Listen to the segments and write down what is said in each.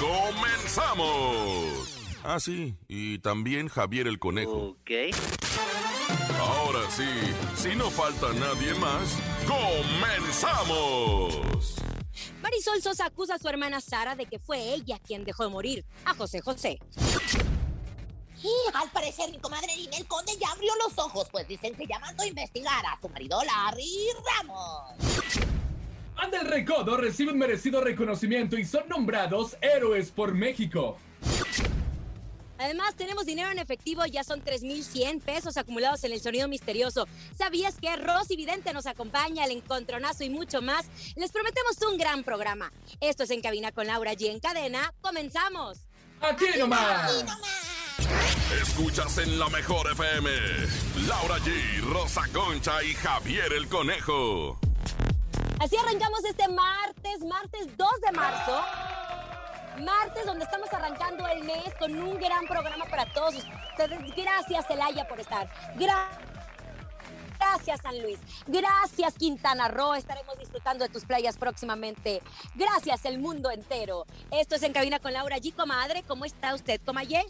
¡Comenzamos! Ah, sí, y también Javier el Conejo. Ok. Ahora sí, si no falta nadie más, ¡comenzamos! Marisol Sosa acusa a su hermana Sara de que fue ella quien dejó de morir a José José. Y al parecer mi comadre Ninel Conde ya abrió los ojos, pues dicen que llamando a investigar a su marido Larry Ramos. Anda el Recodo recibe un merecido reconocimiento y son nombrados héroes por México. Además, tenemos dinero en efectivo, ya son 3.100 pesos acumulados en el sonido misterioso. ¿Sabías que Rosy Vidente nos acompaña, el encontronazo y mucho más? Les prometemos un gran programa. Esto es En Cabina con Laura G. En cadena, comenzamos. Aquí nomás. ¡Y no más! Escuchas en la mejor FM, Laura G, Rosa Concha y Javier el Conejo. Así arrancamos este martes, martes 2 de marzo. Martes donde estamos arrancando el mes con un gran programa para todos ustedes. Gracias, Celaya, por estar. Gra- Gracias, San Luis. Gracias, Quintana Roo. Estaremos disfrutando de tus playas próximamente. Gracias, el mundo entero. Esto es En Cabina con Laura G. Comadre, ¿cómo está usted, Comayé?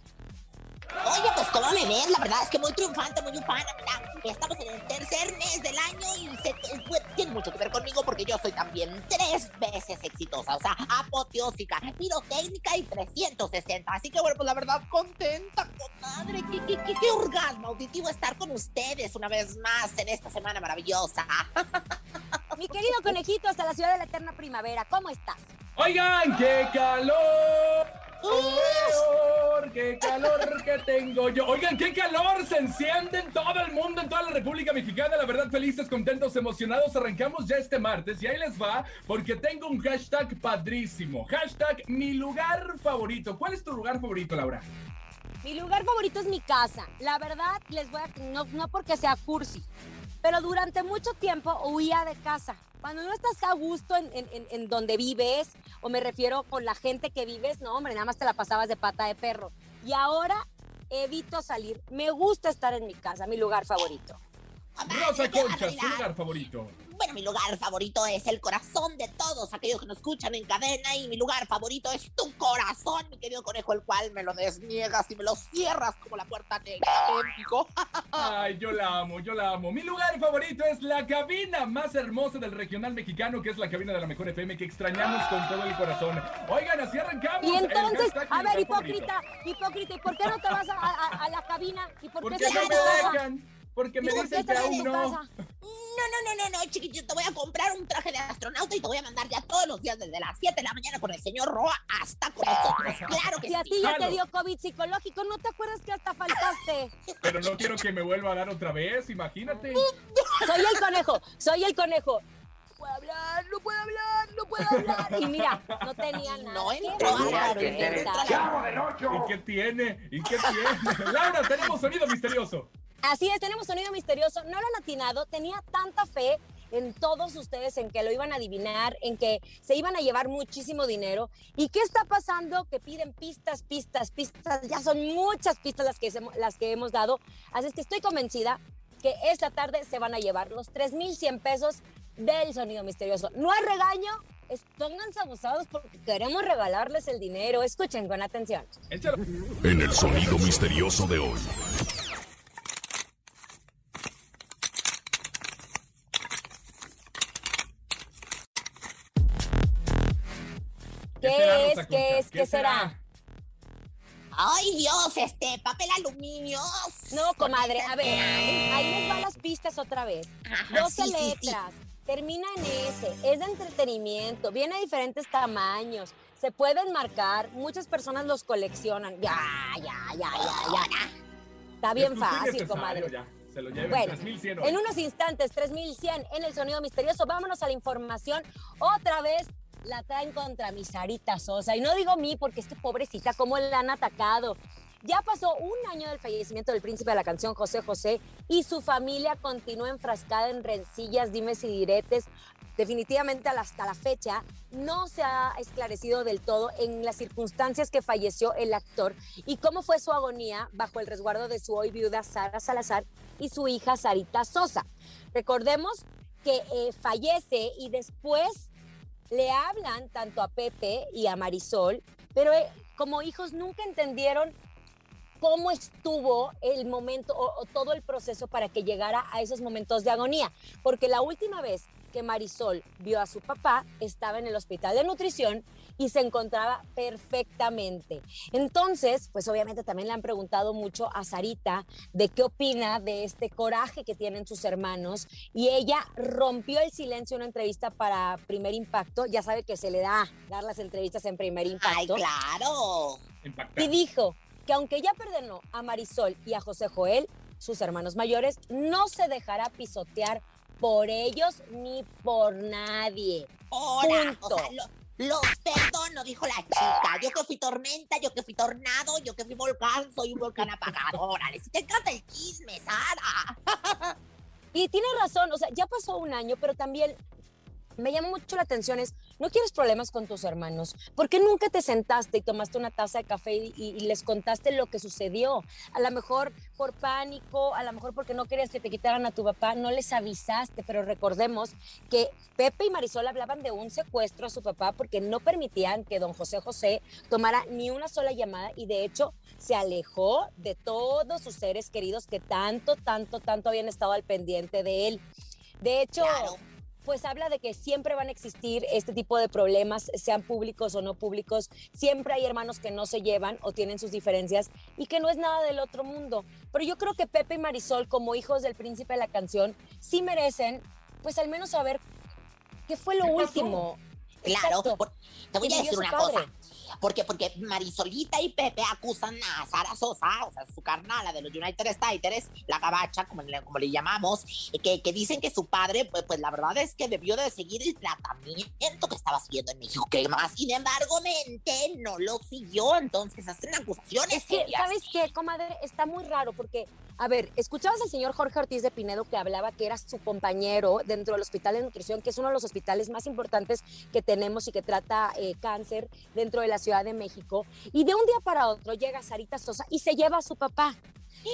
Oye, pues cómo me ves, la verdad es que muy triunfante, muy ufana, mira, estamos en el tercer mes del año y se- pues, tiene mucho que ver conmigo porque yo soy también tres veces exitosa, o sea, apoteósica, pirotécnica y 360, así que bueno, pues la verdad, contenta, comadre, qué, qué, qué, qué orgasmo auditivo estar con ustedes una vez más en esta semana maravillosa. Mi querido conejito, hasta la ciudad de la eterna primavera, ¿cómo estás? Oigan, qué calor. Calor, qué calor que tengo yo. Oigan, qué calor se enciende en todo el mundo, en toda la República Mexicana. La verdad, felices, contentos, emocionados. Arrancamos ya este martes y ahí les va porque tengo un hashtag padrísimo. Hashtag mi lugar favorito. ¿Cuál es tu lugar favorito, Laura? Mi lugar favorito es mi casa. La verdad, les voy a. No, no porque sea cursi, pero durante mucho tiempo huía de casa. Cuando no estás a gusto en, donde vives, o me refiero con la gente que vives, no, hombre, nada más te la pasabas de pata de perro. Y ahora evito salir. Me gusta estar en mi casa, mi lugar favorito. Rosa ¿qué Concha, tu lugar favorito. Bueno, mi lugar favorito es el corazón de todos aquellos que nos escuchan en cadena y mi lugar favorito es tu corazón, mi querido conejo, el cual me lo desniegas y me lo cierras como la puerta negra México. Ay, yo la amo, yo la amo. Mi lugar favorito es la cabina más hermosa del regional mexicano, que es la cabina de la mejor FM, que extrañamos con todo el corazón. Oigan, así arrancamos. Y entonces, a ver, lugar favorito. hipócrita, hipócrita, ¿y por qué no te vas a, a- a la cabina? ¿Y por Porque qué no te me vas a- dejan. Porque me ¿Y dicen que aún no. No, no, no, no, no, chiquitito, te voy a comprar un traje de astronauta y te voy a mandar ya todos los días desde las 7 de la mañana con el señor Roa hasta con nosotros. Claro que Si a sí. ti ya te dio COVID psicológico, ¿no te acuerdas que hasta faltaste? Pero no quiero que me vuelva a dar otra vez, imagínate. Soy el conejo, soy el conejo. No puedo hablar, no puedo hablar, no puedo hablar. Y mira, no tenía nada. No entró a la. ¿Y qué tiene? ¿Y qué tiene? Laura, tenemos sonido misterioso. Así es, tenemos sonido misterioso. No lo han atinado, tenía tanta fe en todos ustedes, en que lo iban a adivinar, en que se iban a llevar muchísimo dinero. ¿Y qué está pasando? Que piden pistas, pistas, pistas. Ya son muchas pistas las que, hemos- las que hemos dado. Así es que estoy convencida que esta tarde se van a llevar los 3,100 pesos del sonido misterioso. No hay regaño, es- pónganse abusados porque queremos regalarles el dinero. Escuchen con atención. En el sonido misterioso de hoy. ¿Qué será, ¿Qué es? ¿Qué es? ¿Qué será? Ay, Dios, este, papel aluminio. No, comadre, a ver, ahí les van las pistas otra vez. Ajá, 12 sí, sí, sí. letras, termina en S, es de entretenimiento, viene a diferentes tamaños, se pueden marcar, muchas personas los coleccionan. Ya, ya, ya, ya, ya. Está bien Es fácil, comadre. Ya. Se lo lleven Bueno, 3100 hoy. En unos instantes, 3100 en el sonido misterioso. Vámonos a la información. Otra vez, la traen contra mi Sarita Sosa. Y no digo mí porque es que pobrecita, cómo la han atacado. Ya pasó un año del fallecimiento del príncipe de la canción José José y su familia continúa enfrascada en rencillas, dimes y diretes. Definitivamente hasta la fecha no se ha esclarecido del todo en las circunstancias que falleció el actor y cómo fue su agonía bajo el resguardo de su hoy viuda Sara Salazar y su hija Sarita Sosa. Recordemos que eh, fallece y después le hablan tanto a Pepe y a Marisol, pero eh, como hijos nunca entendieron cómo estuvo el momento o, todo el proceso para que llegara a esos momentos de agonía. Porque la última vez que Marisol vio a su papá estaba en el hospital de nutrición y se encontraba perfectamente. Entonces, pues obviamente también le han preguntado mucho a Sarita de qué opina de este coraje que tienen sus hermanos y ella rompió el silencio en una entrevista para Primer Impacto. Ya sabe que se le da dar las entrevistas en Primer Impacto. ¡Ay, claro! Y dijo, que aunque ya perdonó a Marisol y a José Joel, sus hermanos mayores, no se dejará pisotear por ellos ni por nadie. Hola, o sea, los perdono, dijo la chica. Yo que fui tormenta, yo que fui tornado, yo que fui volcán, soy un volcán apagado. Órale, si te encanta el chisme, Sara. y tiene razón, o sea, ya pasó un año, pero también me llama mucho la atención es, no quieres problemas con tus hermanos. ¿Por qué nunca te sentaste y tomaste una taza de café y, les contaste lo que sucedió? A lo mejor por pánico, a lo mejor porque no querías que te quitaran a tu papá, no les avisaste, pero recordemos que Pepe y Marisol hablaban de un secuestro a su papá porque no permitían que don José José tomara ni una sola llamada y de hecho se alejó de todos sus seres queridos que tanto, tanto, tanto habían estado al pendiente de él. De hecho pues habla de que siempre van a existir este tipo de problemas, sean públicos o no públicos. Siempre hay hermanos que no se llevan o tienen sus diferencias y que no es nada del otro mundo. Pero yo creo que Pepe y Marisol, como hijos del príncipe de la canción, sí merecen, pues al menos saber qué fue lo último. Claro, te voy a decir una cosa. Porque, porque Marisolita y Pepe acusan a Sara Sosa, o sea, su carnala de los United States, la gabacha, como le, como le llamamos, que, que dicen que su padre, pues, pues la verdad es que debió de seguir el tratamiento que estaba siguiendo en México, que más, sin embargo, mente no lo siguió, entonces hacen acusaciones. Es que, ¿sabes qué, comadre? Está muy raro porque a ver, escuchabas al señor Jorge Ortiz de Pinedo que hablaba que era su compañero dentro del Hospital de Nutrición, que es uno de los hospitales más importantes que tenemos y que trata eh, cáncer dentro de la Ciudad de México. Y de un día para otro llega Sarita Sosa y se lleva a su papá.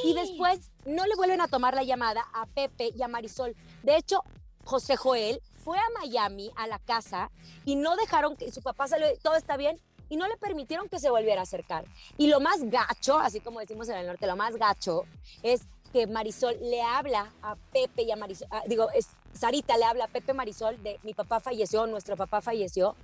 Y después no le vuelven a tomar la llamada a Pepe y a Marisol. De hecho, José Joel fue a Miami, a la casa, y no dejaron que su papá salió, todo está bien, y no le permitieron que se volviera a acercar. Y lo más gacho, así como decimos en el norte, lo más gacho es que Marisol le habla a Pepe y a Marisol, ah, digo, es, Sarita le habla a Pepe Marisol de mi papá falleció, nuestro papá falleció,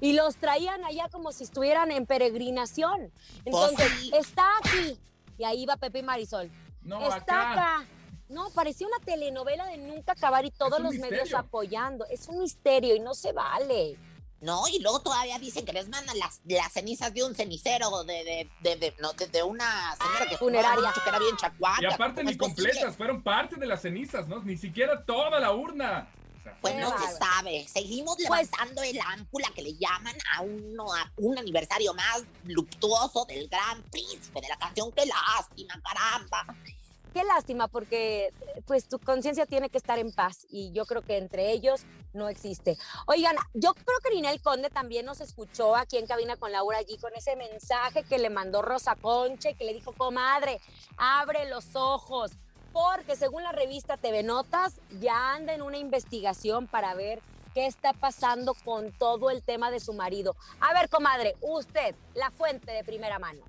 y los traían allá como si estuvieran en peregrinación. Entonces, está aquí, y ahí va Pepe y Marisol. No, está acá. No, parecía una telenovela de nunca acabar y todos los medios apoyando. Es un misterio y no se vale. No, y luego todavía dicen que les mandan las, las cenizas de un cenicero, de, de, de, no, de, una señora que funeraria. que era bien chacuaca. Y aparte ni completas, fueron parte de las cenizas, ¿no? Ni siquiera toda la urna. Pues no se sabe. Seguimos pues levantando el ámpula que le llaman a, uno, a un aniversario más luctuoso del gran príncipe de la canción. ¡Qué lástima, caramba! qué lástima porque pues tu conciencia tiene que estar en paz y yo creo que entre ellos no existe. Oigan, yo creo que Ninel Conde también nos escuchó aquí en cabina con Laura allí con ese mensaje que le mandó Rosa Conche que le dijo, comadre, abre los ojos, porque según la revista TV Notas ya anda en una investigación para ver qué está pasando con todo el tema de su marido. A ver, comadre, usted, la fuente de primera mano.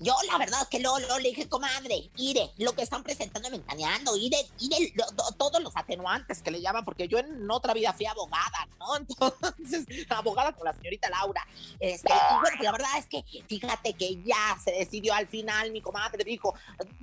Yo la verdad es que lo, lo le dije, comadre, ire, lo que están presentando Ventaneando, ire, ire, todos los atenuantes que le llaman, porque yo en otra vida fui abogada, ¿no? Entonces, abogada con la señorita Laura. Este, y bueno, la verdad es que fíjate que ya se decidió al final, mi comadre dijo,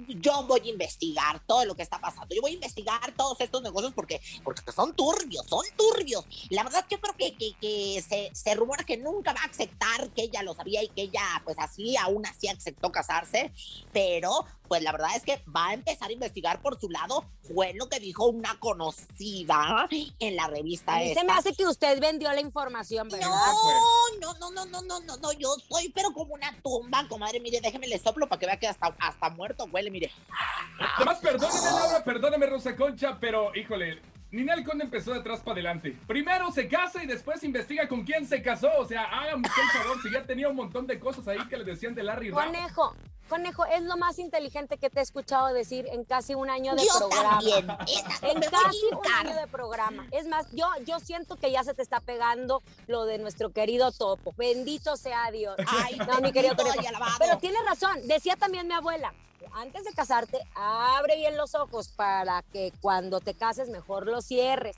yo voy a investigar todo lo que está pasando, yo voy a investigar todos estos negocios porque, porque son turbios, son turbios. La verdad yo creo que, que, que se, se rumora que nunca va a aceptar que ella lo sabía y que ella pues así aún así aceptó casarse, pero pues la verdad es que va a empezar a investigar por su lado. Fue lo que dijo una conocida en la revista. A mí se me hace que usted vendió la información, ¿verdad? No, no, no, no, no, no, no, yo soy pero como una tumba, comadre, mire, déjeme le soplo para que vea que hasta, hasta muerto huele, mire. Además, perdóneme, Laura, perdóneme, Rosa Concha, pero híjole, Ninel Conde empezó de atrás para adelante. Primero se casa y después investiga con quién se casó. O sea, usted el favor, si ya tenía un montón de cosas ahí que le decían de Larry Conejo, Conejo, es lo más inteligente que te he escuchado decir en casi un año de yo programa. También. En casi un año de programa. Es más, yo, yo siento que ya se te está pegando lo de nuestro querido Topo. Bendito sea Dios. Ay, no, mi querido Conejo. Pero tienes razón, decía también mi abuela, antes de casarte, abre bien los ojos para que cuando te cases mejor los cierres.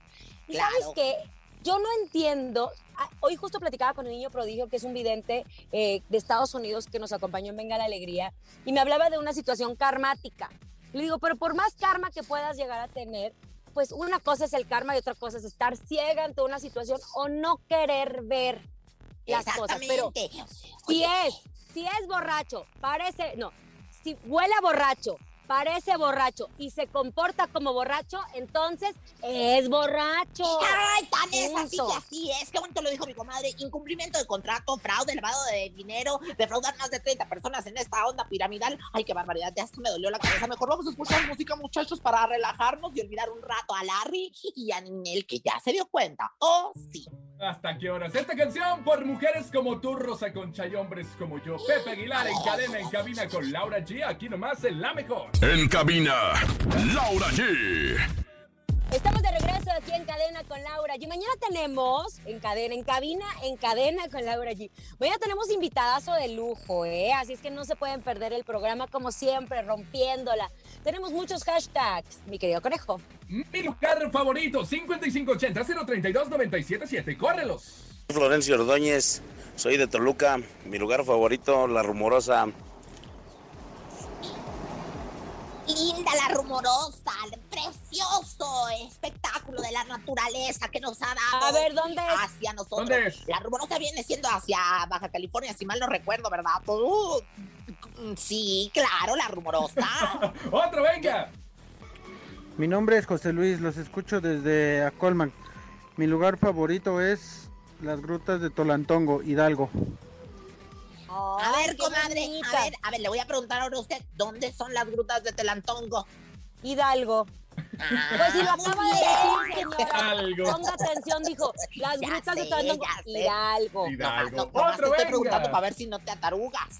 Y sabes qué, yo no entiendo. Ah, hoy justo platicaba con un niño prodigio que es un vidente eh, de Estados Unidos que nos acompañó en Venga la Alegría y me hablaba de una situación karmática. Le digo, pero por más karma que puedas llegar a tener, pues una cosa es el karma y otra cosa es estar ciega ante una situación o no querer ver las cosas. Pero si es, si es borracho, parece, no, si huele a borracho, parece borracho y se comporta como borracho, entonces es borracho. Ay, tan es así que así es. Qué bonito lo dijo mi comadre. Incumplimiento de contrato, fraude, lavado de dinero, defraudar más de 30 personas en esta onda piramidal. Ay, qué barbaridad. Ya hasta me dolió la cabeza. Mejor vamos a escuchar música, muchachos, para relajarnos y olvidar un rato a Larry y a Ninel, que ya se dio cuenta. Oh, sí. ¿Hasta qué horas? Esta canción por mujeres como tú, Rosa Concha y hombres como yo. Pepe Aguilar en cadena, en cabina con Laura G. Aquí nomás en La Mejor. En cabina, Laura G. Estamos de regreso aquí en Cadena con Laura G. Mañana tenemos en cadena, en cabina, en cadena con Laura G. Mañana tenemos invitadazo de lujo, ¿eh? Así es que no se pueden perder el programa como siempre, rompiéndola. Tenemos muchos hashtags, mi querido conejo. Mi lugar favorito, 5580-032-977. ¡Córrelos! Florencio Ordóñez, soy de Toluca. Mi lugar favorito, La Rumorosa. Linda la rumorosa, precioso espectáculo de la naturaleza que nos ha dado. A ver, ¿dónde es? Hacia nosotros. ¿Dónde es? La rumorosa viene siendo hacia Baja California, si mal no recuerdo, ¿verdad? Uh, sí, claro, la rumorosa. ¡Otro, venga! Mi nombre es José Luis, los escucho desde Acolman. Mi lugar favorito es las grutas de Tolantongo, Hidalgo. A ver, comadre, a ver, a ver, le voy a preguntar ahora a usted, ¿dónde son las grutas de Telantongo? Hidalgo. Ah, pues si lo acaba de decir, señora. Hidalgo. Ponga atención, dijo, las Ya grutas de sé, sé. Hidalgo. Hidalgo. No, nomás te ¡Otro, estoy preguntando para ver si no te atarugas.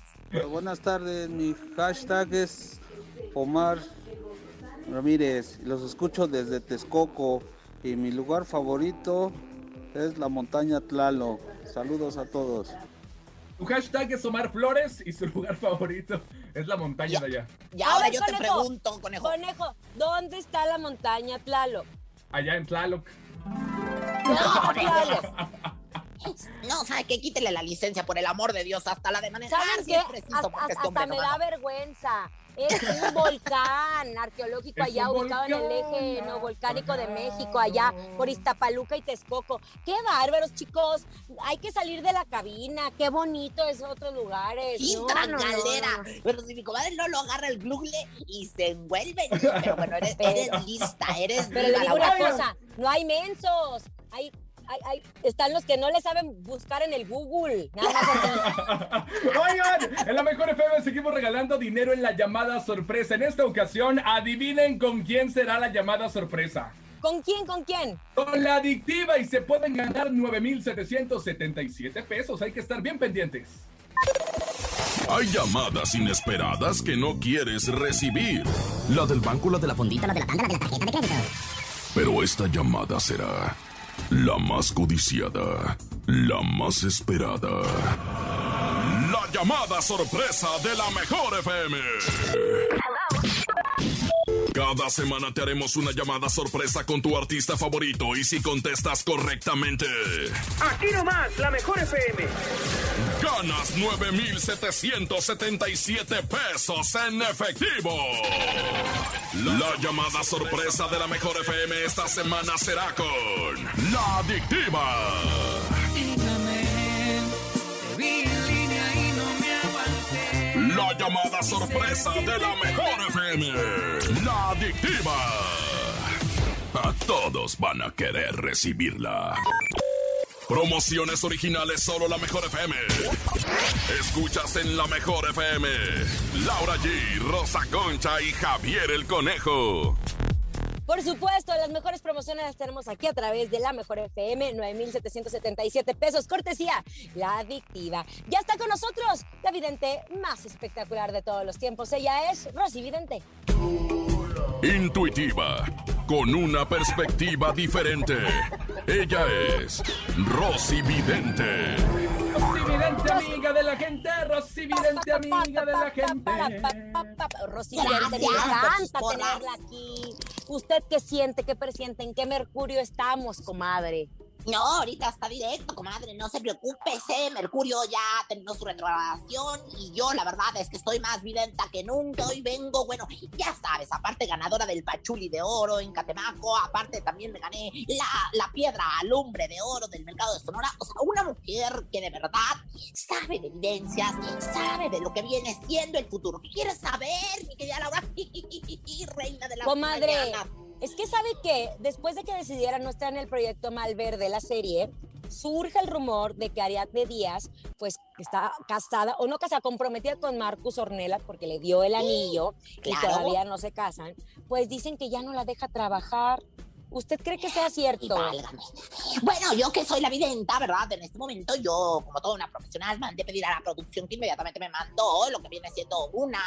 Buenas tardes, mi hashtag es Omar Ramírez. Los escucho desde Texcoco y mi lugar favorito es la montaña Tlaloc. Saludos a todos. Tu hashtag es Omar Flores y su lugar favorito es la montaña de allá. Y ahora yo te pregunto, conejo. Conejo, ¿dónde está la montaña Tlaloc? Allá en Tlaloc. No, Tlaloc. No, ¿sabe qué? Quítele la licencia, por el amor de Dios, hasta la de manejar. ¿Saben si qué? es preciso, Hasta, este hasta me da vergüenza. Es un volcán arqueológico Es allá, ubicado en el eje no, volcánico de. México, allá por Iztapaluca y Texcoco. ¡Qué bárbaros, chicos! Hay que salir de la cabina. ¡Qué bonito es otros lugares! No, Intra no. Pero si mi comadre no lo agarra el google y se envuelve. Pero bueno, eres, eres lista, eres Pero le digo una cosa, no hay mensos. Hay, hay, hay- están los que no le saben buscar en el Google. Nada más. Oigan, en la mejor FM seguimos regalando dinero en la llamada sorpresa. En esta ocasión, adivinen con quién será la llamada sorpresa. ¿Con quién? ¿Con quién? Con la adictiva y se pueden ganar 9,777 pesos. Hay que estar bien pendientes. Hay llamadas inesperadas que no quieres recibir. La del banco, la de la fondita, la de la tanda, la de la tarjeta de crédito. Pero esta llamada será la más codiciada, la más esperada. La llamada sorpresa de la mejor FM. Cada semana te haremos una llamada sorpresa con tu artista favorito y si contestas correctamente, Aquí nomás, la mejor FM. ganas 9,777 pesos en efectivo. La llamada sorpresa de la mejor FM esta semana será con La Adictiva. La llamada sorpresa de la mejor FM. La adictiva. A todos van a querer recibirla. Promociones originales solo la mejor FM. Escuchas en la mejor FM. Laura G, Rosa Concha y Javier el Conejo. Por supuesto, las mejores promociones las tenemos aquí a través de la Mejor FM, 9,777 pesos, cortesía, la adictiva. Ya está con nosotros la vidente más espectacular de todos los tiempos. Ella es Rosy Vidente. Intuitiva, con una perspectiva diferente. Ella es Rosy Vidente. Rosy Vidente, amiga de la gente. Rosy Vidente, amiga de la gente. Rosy Vidente, me encanta tenerla aquí. ¿Usted qué siente, qué presiente, en qué mercurio estamos, comadre? No, ahorita está directo, comadre, no se preocupe, ese Mercurio ya terminó su retrogradación y yo la verdad es que estoy más videnta que nunca, hoy vengo, bueno, ya sabes, aparte ganadora del Pachuli de Oro en Catemaco, aparte también me gané la, la piedra alumbre de oro del mercado de Sonora, o sea, una mujer que de verdad sabe de evidencias, sabe de lo que viene siendo el futuro, ¿qué quieres saber, mi querida Laura? Reina de la Comadre. Es que sabe que después de que decidiera no estar en el proyecto Malverde, la serie, surge el rumor de que Ariadne Díaz, pues está casada, o no casada, comprometida con Marcus Ornelas porque le dio el anillo y claro. todavía no se casan, pues dicen que ya no la deja trabajar. ¿Usted cree que sea cierto? Y válgame. Bueno, yo que soy la videnta, ¿verdad? En este momento yo, como toda una profesional, mandé pedir a la producción que inmediatamente me mandó lo que viene siendo una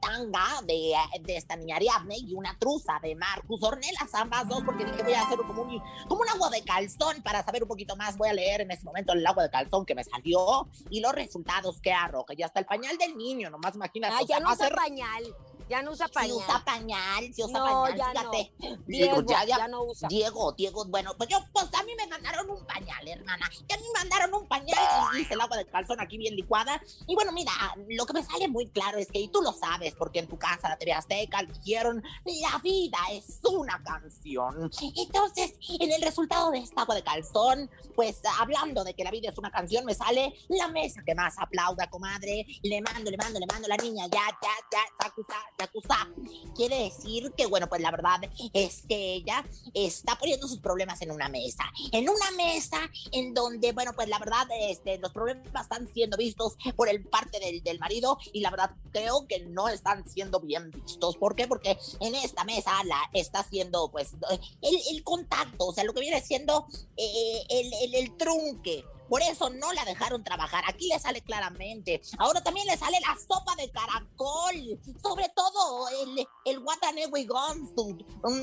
tanga de, de esta niña Ariadne y una truza de Marcus Ornelas, ambas dos, porque dije voy a hacer como un, como un agua de calzón para saber un poquito más. Voy a leer en este momento el agua de calzón que me salió y los resultados que arroja. Y hasta el pañal del niño, nomás imagínate. Ah, o sea, ya no ser- pañal. Ya no usa Si pañal. usa pañal, si usa No, pañal, ya fíjate. no. Diego, ya, ya, ya no usa. Diego, Diego, bueno, pues yo, pues a mí me mandaron un pañal, hermana. A mí me mandaron un pañal y hice el agua de calzón aquí bien licuada. Y bueno, mira, lo que me sale muy claro es que, y tú lo sabes, porque en tu casa, la TV Azteca, dijeron, la vida es una canción. Entonces, en el resultado de esta agua de calzón, pues hablando de que la vida es una canción, me sale la mesa que más aplauda, comadre. Le mando, le mando, le mando, la niña, ya, ya, ya, yakuza, yakuza. Quiere decir que, bueno, pues la verdad es que ella está poniendo sus problemas en una mesa. En una mesa en donde, bueno, pues la verdad, este, los problemas están siendo vistos por el parte del, del marido y la verdad creo que no están siendo bien vistos. ¿Por qué? Porque en esta mesa la está haciendo, pues, el, el contacto, o sea, lo que viene siendo eh, el, el, el trunque. Por eso no la dejaron trabajar. Aquí le sale claramente. Ahora también le sale la sopa de caracol. Sobre todo el, el Watanewi Gonsu.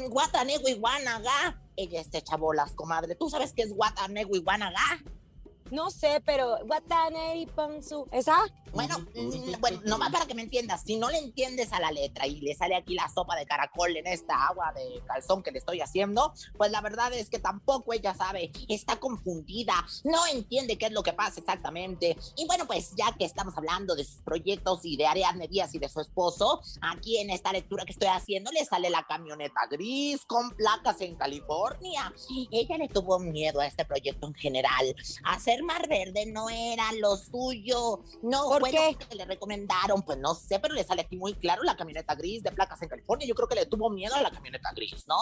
Watanewi Wanaga. Ella es chabolas, comadre. ¿Tú sabes qué es Watanewi Wanaga? No sé, pero Watane y Ponsu. ¿Esa? Bueno, mm, bueno, nomás para que me entiendas, si no le entiendes a la letra y le sale aquí la sopa de caracol en esta agua de calzón que le estoy haciendo, pues la verdad es que tampoco ella sabe, está confundida, no entiende qué es lo que pasa exactamente. Y bueno, pues ya que estamos hablando de sus proyectos y de Ariadne Díaz y de su esposo, aquí en esta lectura que estoy haciendo le sale la camioneta gris con placas en California. Ella le tuvo miedo a este proyecto en general. Hacer mar verde no era lo suyo. No, ¿Por bueno, qué? que le recomendaron, pues no sé, pero le sale aquí muy claro la camioneta gris de placas en California. Yo creo que le tuvo miedo a la camioneta gris, ¿no?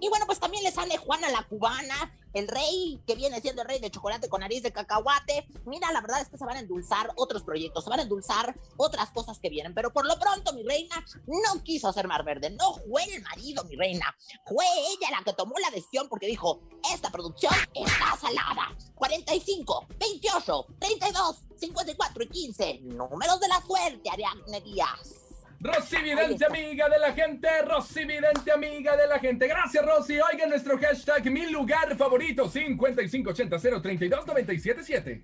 Y bueno, pues también le sale Juana la cubana, el rey que viene siendo el rey de chocolate con nariz de cacahuate. Mira, la verdad es que se van a endulzar otros proyectos, se van a endulzar otras cosas que vienen, pero por lo pronto mi reina no quiso hacer mar verde, no fue el marido, mi reina, fue ella la que tomó la decisión porque dijo, esta producción está salada. 45, 28, 32, 54 y 15, números de la suerte, Ariadne Díaz. Rosy Vidente, amiga de la gente. Rosy Vidente, amiga de la gente. Gracias, Rosy. Oigan nuestro hashtag, mi lugar favorito, 5580-032-977.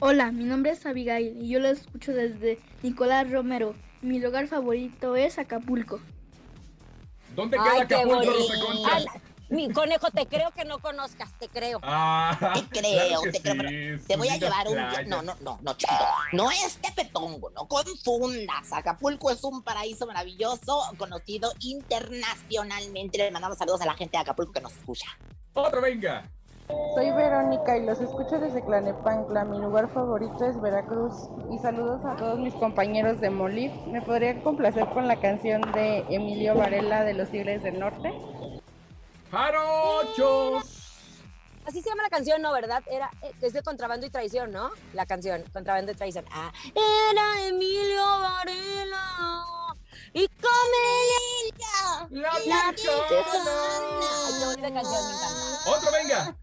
Hola, mi nombre es Abigail y yo lo escucho desde Nicolás Romero. Mi lugar favorito es Acapulco. ¿Dónde Ay, queda Acapulco. Rosa Concha? Mi conejo, te creo que no conozcas, te creo. Ah, Te creo, claro te creo, sí, pero te voy a llevar un. No, no, no, no, chiquito. No es Tepetongo, no confundas. Acapulco es un paraíso maravilloso, conocido internacionalmente. Le mandamos saludos a la gente de Acapulco que nos escucha. Otro, venga. Soy Verónica y los escucho desde Clanepancla. Mi lugar favorito es Veracruz. Y saludos a todos mis compañeros de Molif. ¿Me podría complacer con la canción de Emilio Varela de los Tigres del Norte? ¡Jarochos! Así se llama la canción, ¿no? ¿Verdad? Era, eh, es de Contrabando y Traición, ¿no? La canción, Contrabando y Traición. Ah, era Emilio Varela. Y con ella. ¡La La! Ay, qué bonita canción, me encanta. ¡Otro, venga!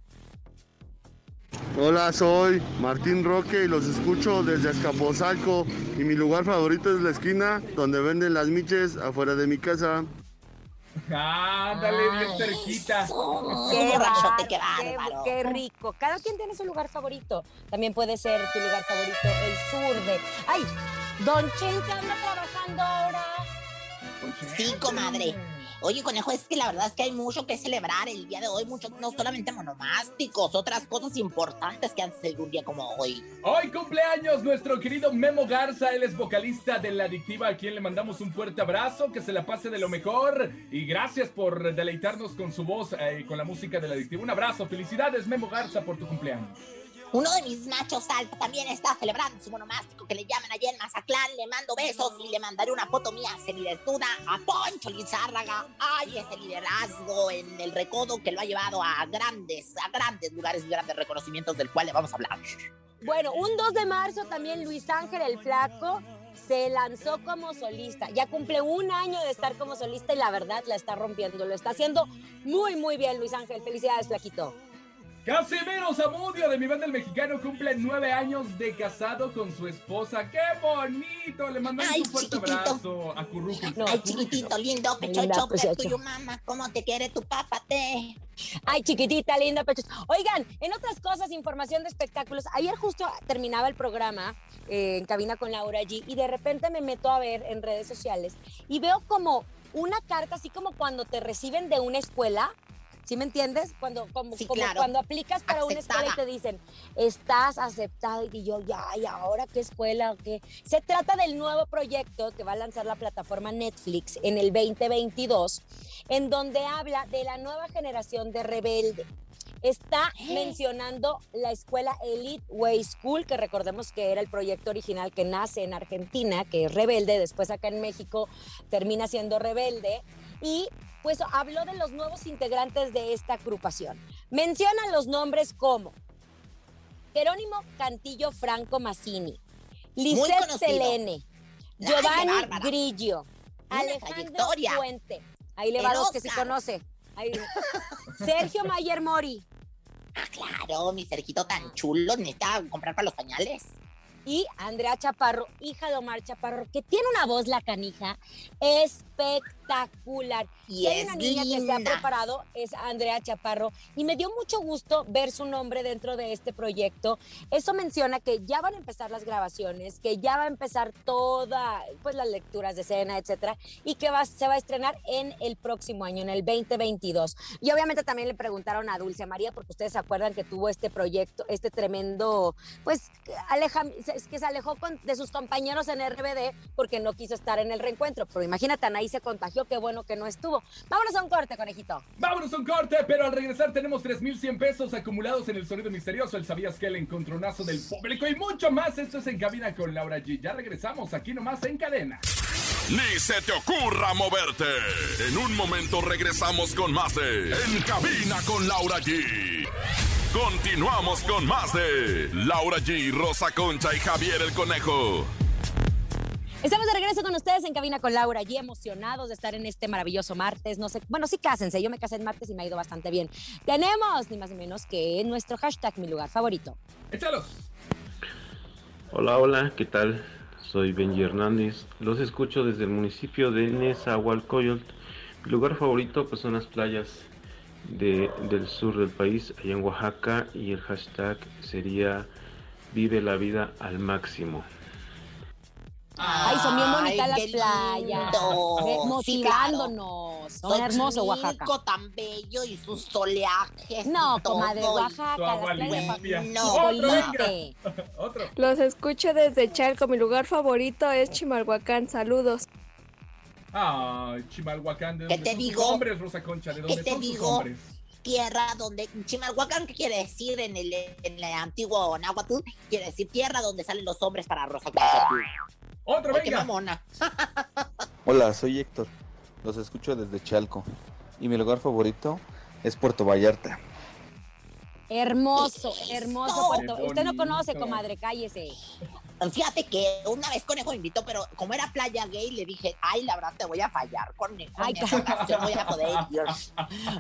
Hola, soy Martín Roque y los escucho desde Azcapotzalco y mi lugar favorito es la esquina donde venden las miches afuera de mi casa. Ándale, bien cerquita. Qué borrachote, qué bárbaro. Qué rico. Cada quien tiene su lugar favorito. También puede ser tu lugar favorito, el sur de. ¡Ay! Don Chente anda trabajando ahora. Sí, comadre. Oye, conejo, es que la verdad es que hay mucho que celebrar el día de hoy, mucho, no solamente monomásticos, otras cosas importantes que han sido un día como hoy. Hoy cumpleaños nuestro querido Memo Garza, él es vocalista de La Adictiva, a quien le mandamos un fuerte abrazo, que se la pase de lo mejor y gracias por deleitarnos con su voz eh, y con la música de La Adictiva. Un abrazo, felicidades Memo Garza por tu cumpleaños. Uno de mis machos alfa también está celebrando su monomástico que le llaman allá en Mazatlán. Le mando besos y le mandaré una foto mía semidesnuda a Poncho Lizárraga. Ay, ese liderazgo en el recodo que lo ha llevado a grandes, a grandes lugares y grandes reconocimientos del cual le vamos a hablar. Bueno, un 2 de marzo también Luis Ángel el Flaco se lanzó como solista. Ya cumple un año de estar como solista y la verdad la está rompiendo. Lo está haciendo muy, muy bien Luis Ángel. Felicidades, Flaquito. Casimiro Zamudio de mi banda el mexicano cumple nueve años de casado con su esposa. ¡Qué bonito! Le mandamos Ay, un fuerte chiquitito. abrazo a Curruco. No. Ay, chiquitito, lindo, Linda, pechocho, precioso. tuyo, mamá. ¿Cómo te quiere tu papá? Te. Ay, chiquitita, linda, pechos. Oigan, en otras cosas, información de espectáculos. Ayer justo terminaba el programa eh, en cabina con Laura G y de repente me meto a ver en redes sociales y veo como una carta, así como cuando te reciben de una escuela. ¿Sí me entiendes? Cuando, como, Sí, como claro. cuando aplicas para una escuela y Aceptada. te dicen, estás aceptado. Y yo, ya, ¿y ahora qué escuela qué? Se trata del nuevo proyecto que va a lanzar la plataforma Netflix en el 2022, en donde habla de la nueva generación de rebelde. Está mencionando la escuela Elite Way School, que recordemos que era el proyecto original que nace en Argentina, que es rebelde, después acá en México termina siendo rebelde. Y pues habló de los nuevos integrantes de esta agrupación. Menciona los nombres como Jerónimo Cantillo Franco Massini, Lisette. Selene, Giovanni. Grillo, Una Alejandro. Puente. Ahí le va El dos que sí Oscar. conoce. Ahí. Sergio Mayer Mori Ah, claro, mi Sergito tan chulo, necesita comprar para los pañales. y Andrea Chaparro, hija de Omar Chaparro, que tiene una voz la canija espectacular. Y hay una niña que se ha preparado es Andrea Chaparro y me dio mucho gusto ver su nombre dentro de este proyecto. Eso menciona que ya van a empezar las grabaciones, que ya va a empezar toda, pues las lecturas de escena, etcétera, y que va, se va a estrenar en el próximo año, en el 2022. Y obviamente también le preguntaron a Dulce María, porque ustedes se acuerdan que tuvo este proyecto, este tremendo, pues, aleja, es que se alejó con- de sus compañeros en RBD porque no quiso estar en el reencuentro. Pero imagínate, Anaí se contagió, qué bueno que no estuvo. Vámonos a un corte, conejito. Vámonos a un corte, pero al regresar tenemos 3.100 pesos acumulados en el sonido misterioso, el sabías que el encontronazo del público y mucho más. Esto es En Cabina con Laura G. Ya regresamos aquí nomás en cadena. Ni se te ocurra moverte. En un momento regresamos con más de En Cabina con Laura G. Continuamos con más de Laura G, Rosa Concha y Javier el Conejo. Estamos de regreso con ustedes en Cabina con Laura, allí emocionados de estar en este maravilloso martes. No sé, bueno, sí cásense, yo me casé el martes y me ha ido bastante bien. Tenemos ni más ni menos que nuestro hashtag mi lugar favorito. Échalos. Hola, hola, ¿qué tal? Soy Benji Hernández. Los escucho desde el municipio de Nezahualcóyotl. Mi lugar favorito pues son las playas de- del sur del país, allá en Oaxaca, y el hashtag sería Vive la vida al máximo. Ay, son bien bonitas las qué playas. lindo. Ve- Sí, Motivándonos. Son hermosos Oaxaca. Tan bello y sus soleajes. No, comadre, Oaxaca, las playas. No, Otro. Otro. Los escucho desde Chalco. Mi lugar favorito es Chimalhuacán. Saludos. Ay, Chimalhuacán, ¿de ¿Qué dónde te digo? hombres, Rosa Concha? ¿De dónde te son digo? hombres? tierra donde Chimalhuacán, ¿qué quiere decir en el, en el antiguo náhuatl? Quiere decir tierra donde salen los hombres para Rosa Otro, Ay, venga. mamona. Hola, soy Héctor. Los escucho desde Chalco. Y mi lugar favorito es Puerto Vallarta. Hermoso, hermoso Puerto. Usted no conoce, comadre, cállese. Fíjate que una vez Conejo me invitó, pero como era playa gay, le dije, ay, la verdad te voy a fallar, Conejo. Ay, no voy a poder ir.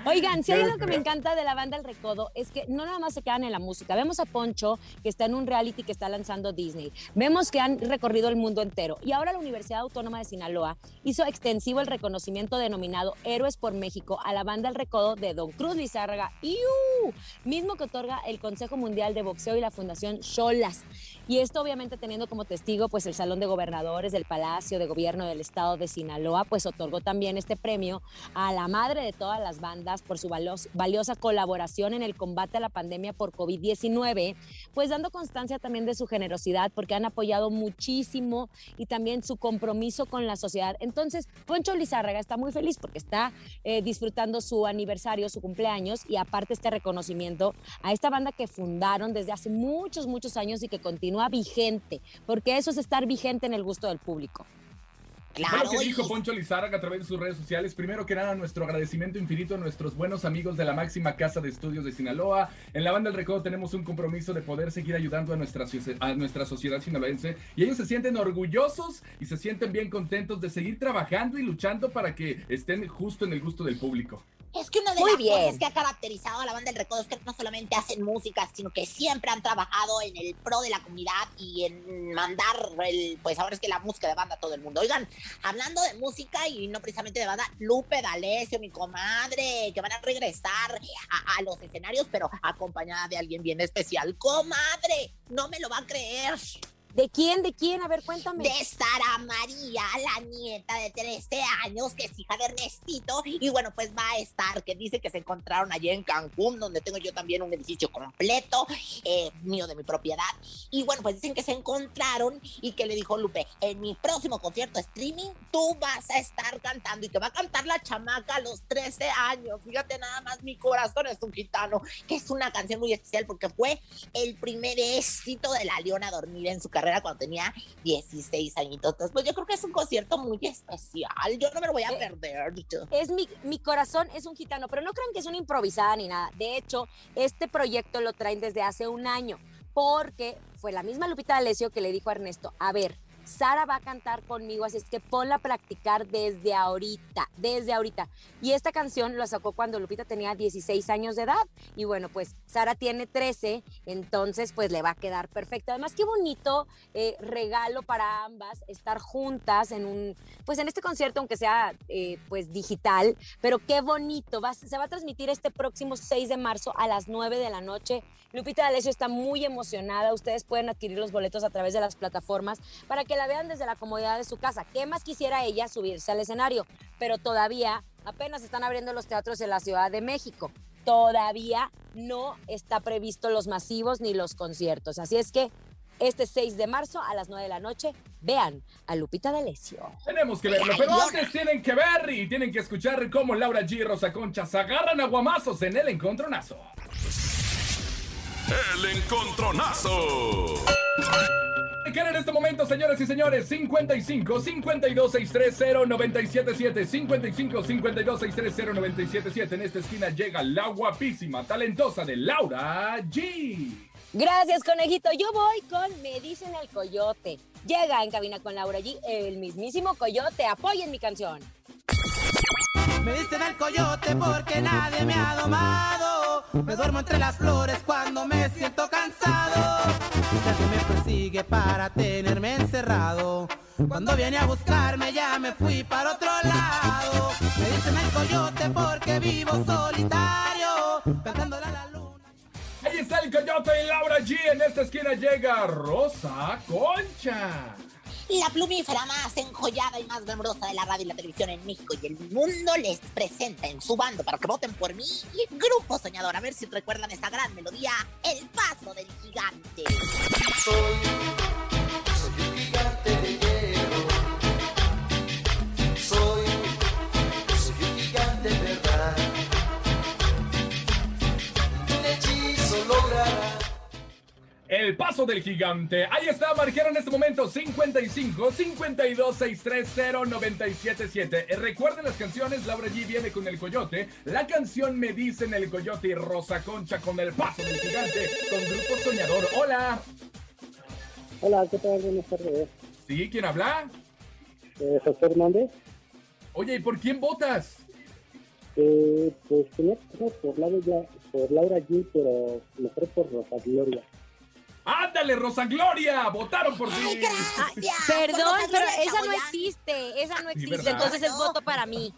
Oigan, si hay algo que me encanta de la banda El Recodo es que no nada más se quedan en la música. Vemos a Poncho, que está en un reality que está lanzando Disney. Vemos que han recorrido el mundo entero. Y ahora la Universidad Autónoma de Sinaloa hizo extensivo el reconocimiento denominado Héroes por México a la banda El Recodo de Don Cruz Lizárraga, ¡Iu! mismo que otorga el Consejo Mundial de Boxeo y la Fundación Cholas. Y esto obviamente como testigo pues el Salón de Gobernadores del Palacio de Gobierno del Estado de Sinaloa, pues otorgó también este premio a la madre de todas las bandas por su valiosa colaboración en el combate a la pandemia por COVID-19, pues dando constancia también de su generosidad porque han apoyado muchísimo y también su compromiso con la sociedad. Entonces, Poncho Lizárraga está muy feliz porque está eh, disfrutando su aniversario, su cumpleaños y aparte este reconocimiento a esta banda que fundaron desde hace muchos, muchos años y que continúa vigente, porque eso es estar vigente en el gusto del público. Fue lo que dijo Poncho Lizárraga a través de sus redes sociales. Primero que nada, nuestro agradecimiento infinito a nuestros buenos amigos de la máxima casa de estudios de Sinaloa. En la banda El Recodo tenemos un compromiso de poder seguir ayudando a nuestra, a nuestra sociedad sinaloense y ellos se sienten orgullosos y se sienten bien contentos de seguir trabajando y luchando para que estén justo en el gusto del público. Es que una de Muy las bien. cosas que ha caracterizado a la banda del Recodo es que no solamente hacen música, sino que siempre han trabajado en el pro de la comunidad y en mandar el, pues ahora es que la música de banda a todo el mundo. Oigan, hablando de música y no precisamente de banda, Lupe D'Alessio, mi comadre, que van a regresar a, a los escenarios, pero acompañada de alguien bien especial. Comadre, no me lo va a creer. ¿De quién? ¿De quién? A ver, cuéntame. De Sara María, la nieta de 13 años, que es hija de Ernestito. Y bueno, pues va a estar, que dice que se encontraron allí en Cancún, donde tengo yo también un edificio completo, eh, mío de mi propiedad. Y bueno, pues dicen que se encontraron y que le dijo Lupe, en mi próximo concierto streaming, tú vas a estar cantando y que va a cantar la chamaca a los 13 años. Fíjate nada más, mi corazón es un gitano, que es una canción muy especial porque fue el primer éxito de la Leona Dormir en su carrera cuando tenía 16 añitos. Pues yo creo que es un concierto muy especial. Yo no me lo voy a perder. Es mi, mi corazón es un gitano, pero no crean que es una improvisada ni nada. De hecho, este proyecto lo traen desde hace un año, porque fue la misma Lupita D'Alessio que le dijo a Ernesto, a ver, Sara va a cantar conmigo, así es que ponla a practicar desde ahorita, desde ahorita. Y esta canción la sacó cuando Lupita tenía 16 años de edad. Y bueno, pues Sara tiene 13, entonces pues le va a quedar perfecto. Además, qué bonito eh, regalo para ambas estar juntas en un, pues en este concierto, aunque sea eh, pues digital, pero qué bonito. Va- se va a transmitir este próximo 6 de marzo a las 9 de la noche. Lupita D'Alessio está muy emocionada. Ustedes pueden adquirir los boletos a través de las plataformas para que la vean desde la comodidad de su casa. ¿Qué más quisiera ella subirse al escenario? Pero todavía apenas están abriendo los teatros en la Ciudad de México. Todavía no está previsto los masivos ni los conciertos. Así es que este 6 de marzo a las 9 de la noche vean a Lupita D'Alessio. Tenemos que verlo, pero antes tienen que ver y tienen que escuchar cómo Laura G y Rosa Concha se agarran a guamazos en el encontronazo. El encontronazo. Marcar en este momento, señoras y señores, 55 52 630 977 55 52 630 977 En esta esquina llega la guapísima, talentosa de Laura G. Gracias, conejito. Yo voy con Me dicen el coyote. Llega en cabina con Laura G, el mismísimo coyote. Apoyen mi canción. Me dicen el coyote porque nadie me ha domado. Me duermo entre las flores cuando me siento cansado. Si alguien me persigue para tenerme encerrado. Cuando viene a buscarme ya me fui para otro lado. Me dicen el coyote porque vivo solitario. Cantándola a la luna. Ahí está el coyote y Laura G. En esta esquina llega Rosa Concha. La plumífera más enjollada y más glamurosa de la radio y la televisión en México y el mundo les presenta en su bando para que voten por mí. Grupo Soñador, a ver si recuerdan esta gran melodía, El Paso del Gigante. Soy El Paso del Gigante. Ahí está, marcaron en este momento 55 52 630 977. Eh, Recuerden las canciones, Laura G viene con el coyote. La canción Me dicen el coyote y Rosa Concha con El Paso del Gigante con Grupo Soñador. Hola. Hola, ¿qué tal? Buenas tardes. ¿Sí? ¿Quién habla? Eh, José Hernández. Oye, ¿y por quién votas? Eh, pues tenía que por Laura, por Laura G, pero mejor por Rosa Gloria. ¡Ándale, Rosa Gloria! ¡Votaron por ti! Perdón, pero esa no existe, esa no existe, entonces es voto para mí.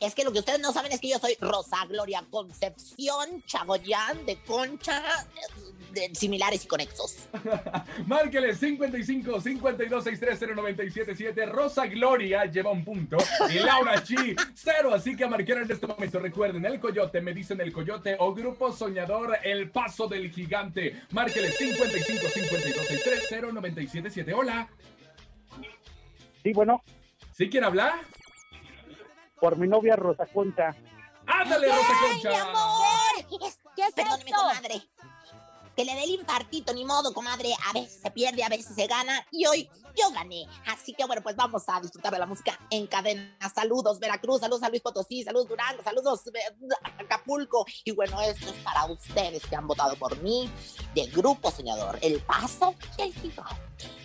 Es que lo que ustedes no saben es que yo soy Rosa Gloria Concepción Chagoyán de Concha, similares y conexos. Márquele 55 52 630 977. Rosa Gloria lleva un punto y Laura G cero. Así que a marcar en este momento. Recuerden, el coyote, me dicen el coyote o grupo soñador, el paso del gigante. Márquele 55 52 630 977. Hola. Sí, bueno, ¿Sí quién habla? por mi novia Rosa Concha. ¡Ándale, Rosa ¡Ay, Concha! mi amor! ¿Qué es esto? comadre. Que le dé el infartito, ni modo, comadre. A veces se pierde, a veces se gana. Y hoy yo gané. Así que bueno, pues vamos a disfrutar de la música en cadena. Saludos, Veracruz, saludos a Luis Potosí, saludos Durango, saludos eh, Acapulco. Y bueno, esto es para ustedes que han votado por mí, de Grupo Soñador. El paso del gigante.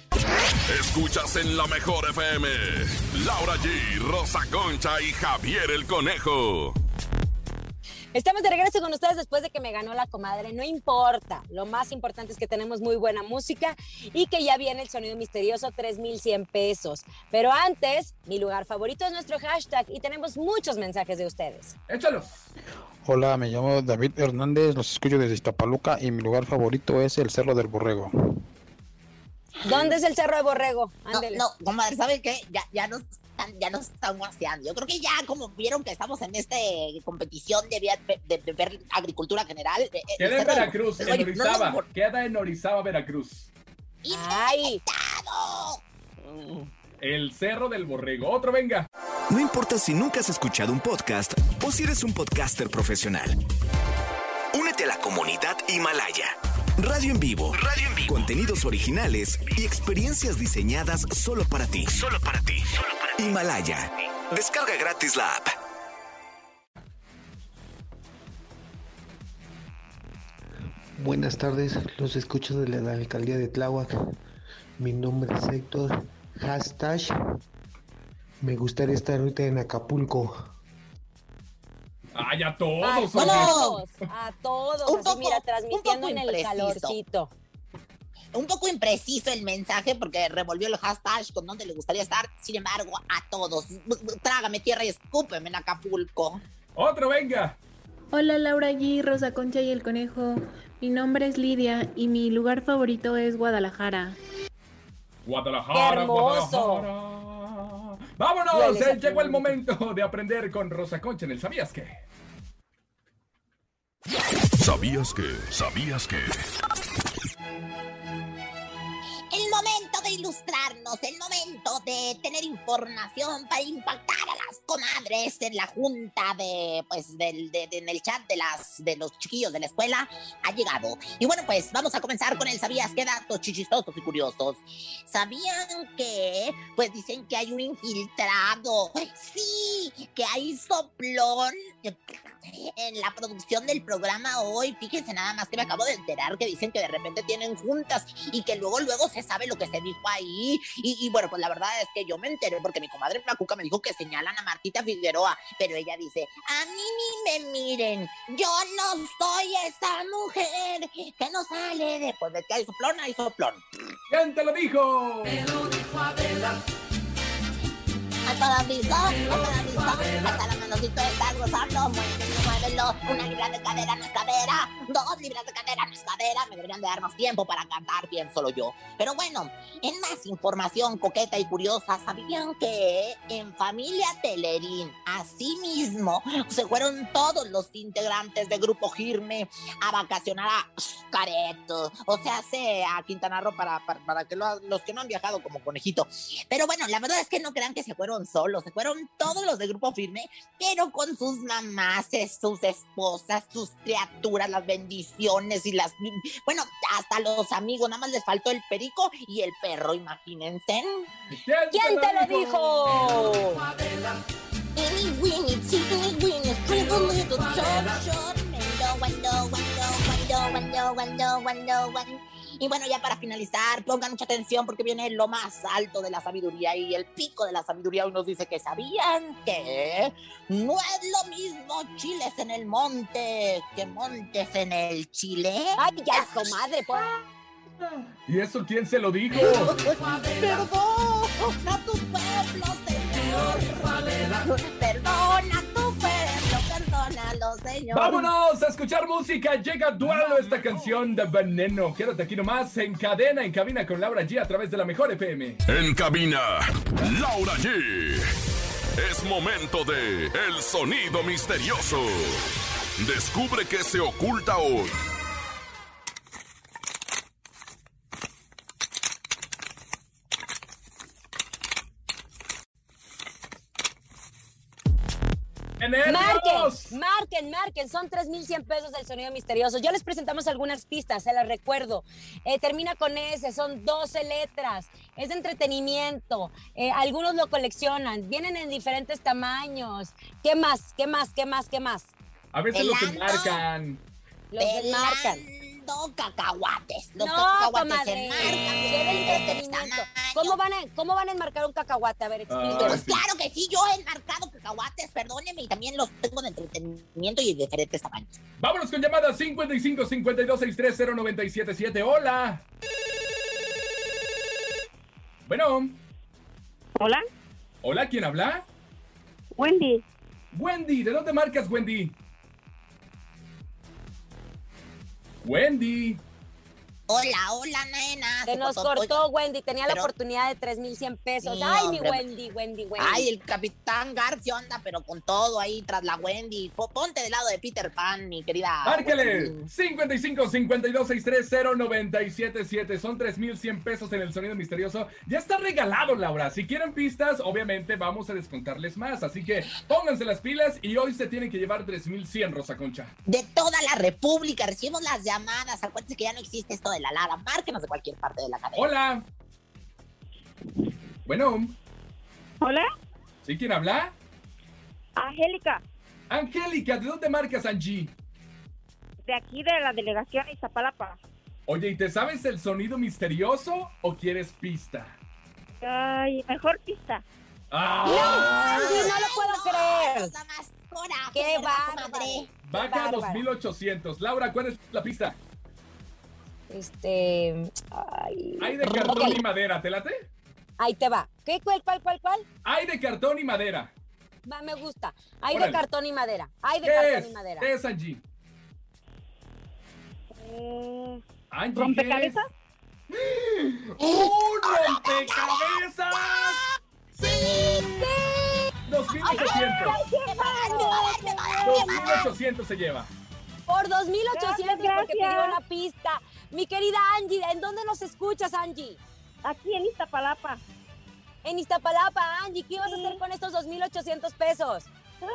Escuchas en la mejor FM. Laura G, Rosa Concha y Javier el Conejo. Estamos de regreso con ustedes después de que me ganó la comadre. No importa. Lo más importante es que tenemos muy buena música y que ya viene el sonido misterioso 3100 pesos. Pero antes, mi lugar favorito es nuestro hashtag y tenemos muchos mensajes de ustedes. Échalos. Hola, me llamo David Hernández, los escucho desde Iztapaluca y mi lugar favorito es el Cerro del Borrego. ¿Dónde es el Cerro de Borrego? No, Ándele. no, comadre, ¿saben qué? Ya, ya nos están, ya nos están guaseando. Yo creo que ya como vieron que estamos en esta competición de, de- de ver agricultura general. eh, eh, Queda en Veracruz, en Oye, no nos Orizaba. Queda en Orizaba, Veracruz. ¡Ay! El Cerro del Borrego. Otro, venga. No importa si nunca has escuchado un podcast o si eres un podcaster profesional. Únete a la comunidad Himalaya. Radio en vivo. Radio en vivo. Contenidos originales y experiencias diseñadas solo para ti. Solo para ti. Himalaya. Descarga gratis la app. Buenas tardes, los escucho de la alcaldía de Tláhuac. Mi nombre es Héctor. Hashtag. Me gustaría estar ahorita en Acapulco. ¡Ay, a A todos! a todos. Un así, poco- mira, un transmitiendo poco en el impreciso. calorcito. Un poco impreciso el mensaje porque revolvió el hashtag con donde le gustaría estar. Sin embargo, a todos. Trágame tierra y escúpeme en Acapulco. Otro, venga. Hola Laura G, Rosa Concha y el Conejo. Mi nombre es Lidia y mi lugar favorito es Guadalajara. Guadalajara, ¡Qué hermoso! Guadalajara. Vámonos, eh, llegó el momento de aprender con Rosa Concha en el ¿Sabías qué? ¿Sabías que? ¿Sabías que? Ilustrarnos, el momento de tener información para impactar a las comadres en la junta de, pues, del, de- de- en el chat de las, de los chiquillos de la escuela ha llegado. Y bueno, pues vamos a comenzar con el ¿Sabías qué datos chichistosos y curiosos? ¿Sabían que, pues dicen que hay un infiltrado? Sí, que hay soplón en la producción del programa hoy. Fíjense nada más que me acabo de enterar que dicen que de repente tienen juntas y que luego, luego se sabe lo que se dijo ahí. Y, y bueno, pues la verdad es que yo me enteré porque mi comadre Placuca me dijo que señalan a Martita Figueroa, pero ella dice, a mí ni me miren, yo no soy esa mujer que no sale después de que hay soplón, hay soplón. ¿Quién te lo dijo? Hasta la vista, hasta la vista, hasta la manocito está gozando, muévelo, muévelo, una libra de cadera no es cadera, dos libras de cadera no es cadera, me deberían de dar más tiempo para cantar bien solo yo. Pero bueno, en más información coqueta y curiosa, ¿sabían que en Familia Telerín, así mismo, se fueron todos los integrantes de Grupo Girme a vacacionar a Careto, o sea, se a Quintana Roo para, para, para que lo- los que no han viajado como conejito. Pero bueno, la verdad es que no crean que se fueron solos, se fueron todos los de Grupo Firme, pero con sus mamás, sus esposas, sus criaturas, las bendiciones y las... Bueno, hasta los amigos, nada más les faltó el perico y el perro, imagínense. ¿Quién te lo dijo? Y bueno, ya para finalizar, pongan mucha atención porque viene lo más alto de la sabiduría y el pico de la sabiduría. Hoy nos dice que sabían que no es lo mismo chiles en el monte que montes en el chile. Ay, ya, comadre, pues. ¿Y eso quién se lo dijo? Perdón a tu pueblo, Señor. Perdona Señor. Vámonos a escuchar música. Llega Duelo esta canción de Veneno. Quédate aquí nomás en cadena, en cabina con Laura G a través de la mejor FM. En cabina, Laura G. Es momento de El Sonido Misterioso. Descubre qué se oculta hoy. Marquen, marquen, marquen. Son 3,100 pesos del sonido misterioso. Yo les presentamos algunas pistas, se las recuerdo. Eh, termina con S, son 12 letras. Es de entretenimiento. Eh, algunos lo coleccionan. Vienen en diferentes tamaños. ¿Qué más? ¿Qué más? ¿Qué más? ¿Qué más? A veces los enmarcan. Los enmarcan. Pelando cacahuates. Los no, cacahuates comadre. se enmarcan. ¿Cómo van, a, ¿Cómo van a enmarcar un cacahuate? A ver, explíqueme. Pues claro que sí, yo he enmarcado cacahuates, perdóneme, y también los tengo de entretenimiento y de diferentes tamaños. Vámonos con llamada 55 52 63 0977. Hola. Bueno. Hola. Hola, ¿quién habla? Wendy. Wendy, ¿de dónde marcas, Wendy? Wendy. Hola, hola, nena. Se nos cortó- cortó, Wendy. Tenía la oportunidad de 3,100 pesos. Sí, Ay, mi. Wendy, Wendy, Wendy. Ay, el capitán García anda, pero con todo ahí tras la Wendy. Po- Ponte del lado de Peter Pan, mi querida. Márquele. Wendy. 55 52 63 0977. Son 3100 pesos en el sonido misterioso. Ya está regalado, Laura. Si quieren pistas, obviamente vamos a descontarles más. Así que pónganse las pilas y hoy se tienen que llevar 3100, Rosa Concha. De toda la República recibimos las llamadas. Acuérdense que ya no existe esto de la Lara. Márquenos de cualquier parte de la cadena. Hola. Bueno, Hola. ¿sí quién habla? Angélica, Angélica, ¿de dónde marcas, Angie? de aquí de la delegación Iztapalapa. Oye, ¿y te sabes el sonido misterioso o quieres pista? Ay, mejor pista. ¡Ah! No lo puedo creer. Nos da más coraje, ¡Qué ¿verdad, bárbaro! bárbara. 2800. Laura, ¿cuál es la pista? Este. Ay. Hay de cartón y madera, ¿te late? Ahí te va. ¿Qué? ¿Cuál, cuál, cuál, cuál? Hay de cartón y madera. Va, me gusta. Hay Órale. de cartón y madera. Hay de ¿Qué cartón es? y madera. ¿Qué es, Angie? Eh, Angie, ¿Rompecabezas? ¿qué es? ¡Un rompecabezas! ¡Sí! 2800. 2800 se lleva. Por 2,800 porque pidió una pista. Mi querida Angie, ¿en dónde nos escuchas, Angie? Aquí en Iztapalapa. En Iztapalapa, Angie. ¿Qué vas a hacer con estos 2,800 pesos? Ay,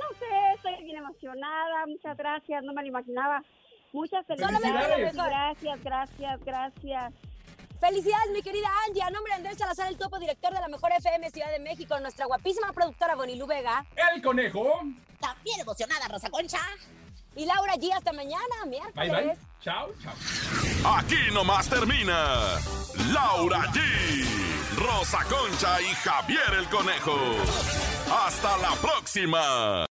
no sé, estoy bien emocionada. Muchas gracias, no me lo imaginaba. Muchas Solamente felicidades. lo. Gracias, gracias, gracias. Felicidades, mi querida Angie. A nombre de Andrés Salazar, el topo director de la Mejor FM Ciudad de México, nuestra guapísima productora Bonilú Vega El conejo. También emocionada, Rosa Concha. Y Laura G. Hasta mañana, Bye, miércoles. bye. Chao, chao. Aquí nomás termina Laura G, Rosa Concha y Javier el Conejo. Hasta la próxima.